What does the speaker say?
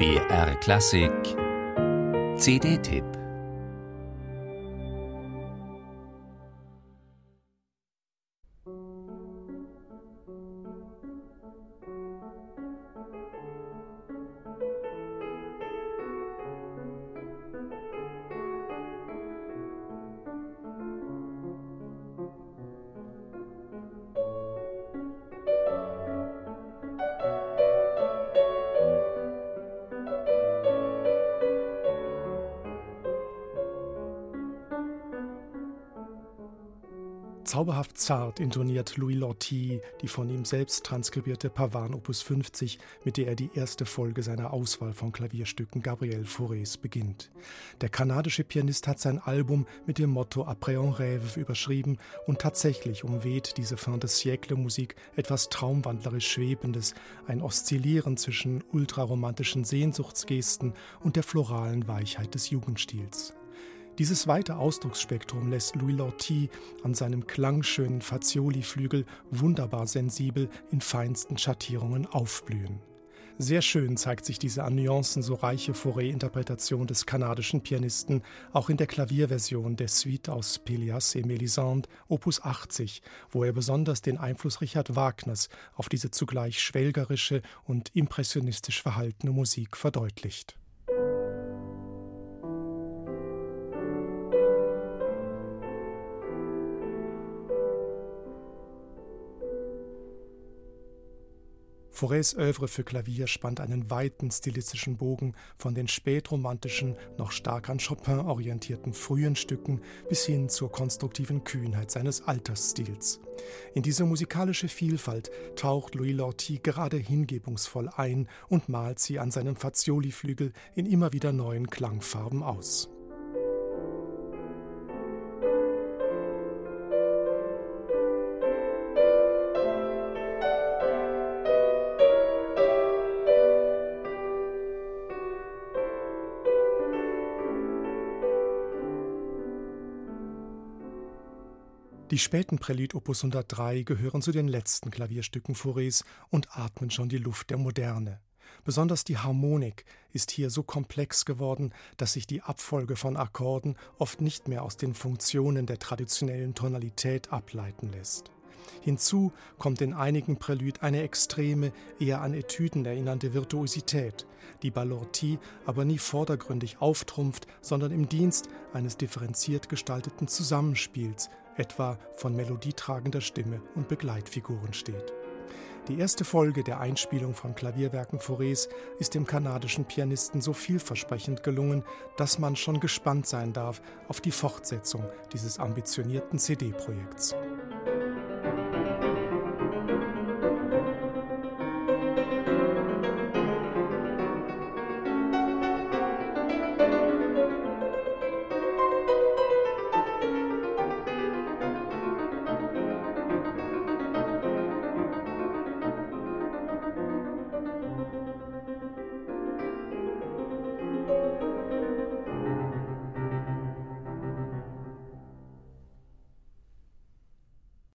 BR Klassik. CD-Tipp Zauberhaft zart intoniert Louis Lorty die von ihm selbst transkribierte Pavan Opus 50, mit der er die erste Folge seiner Auswahl von Klavierstücken Gabriel Faurés beginnt. Der kanadische Pianist hat sein Album mit dem Motto Après un rêve überschrieben und tatsächlich umweht diese Fin de siècle Musik etwas traumwandlerisch Schwebendes, ein Oszillieren zwischen ultraromantischen Sehnsuchtsgesten und der floralen Weichheit des Jugendstils. Dieses weite Ausdrucksspektrum lässt Louis Lorty an seinem klangschönen Fazioli-Flügel wunderbar sensibel in feinsten Schattierungen aufblühen. Sehr schön zeigt sich diese an Nuancen so reiche Fauré-Interpretation des kanadischen Pianisten auch in der Klavierversion der Suite aus Pelias et Mélisande, Opus 80, wo er besonders den Einfluss Richard Wagners auf diese zugleich schwelgerische und impressionistisch verhaltene Musik verdeutlicht. Faurés Övre für Klavier spannt einen weiten stilistischen Bogen von den spätromantischen, noch stark an Chopin orientierten frühen Stücken bis hin zur konstruktiven Kühnheit seines Altersstils. In diese musikalische Vielfalt taucht Louis Lorty gerade hingebungsvoll ein und malt sie an seinem Fazioli-Flügel in immer wieder neuen Klangfarben aus. Die späten Prälude Opus 103 gehören zu den letzten Klavierstücken Faurés und atmen schon die Luft der Moderne. Besonders die Harmonik ist hier so komplex geworden, dass sich die Abfolge von Akkorden oft nicht mehr aus den Funktionen der traditionellen Tonalität ableiten lässt. Hinzu kommt in einigen Prälud eine extreme, eher an Etüden erinnernde Virtuosität, die bei Lorty aber nie vordergründig auftrumpft, sondern im Dienst eines differenziert gestalteten Zusammenspiels, etwa von melodietragender Stimme und Begleitfiguren steht. Die erste Folge der Einspielung von Klavierwerken Faurés ist dem kanadischen Pianisten so vielversprechend gelungen, dass man schon gespannt sein darf auf die Fortsetzung dieses ambitionierten CD-Projekts.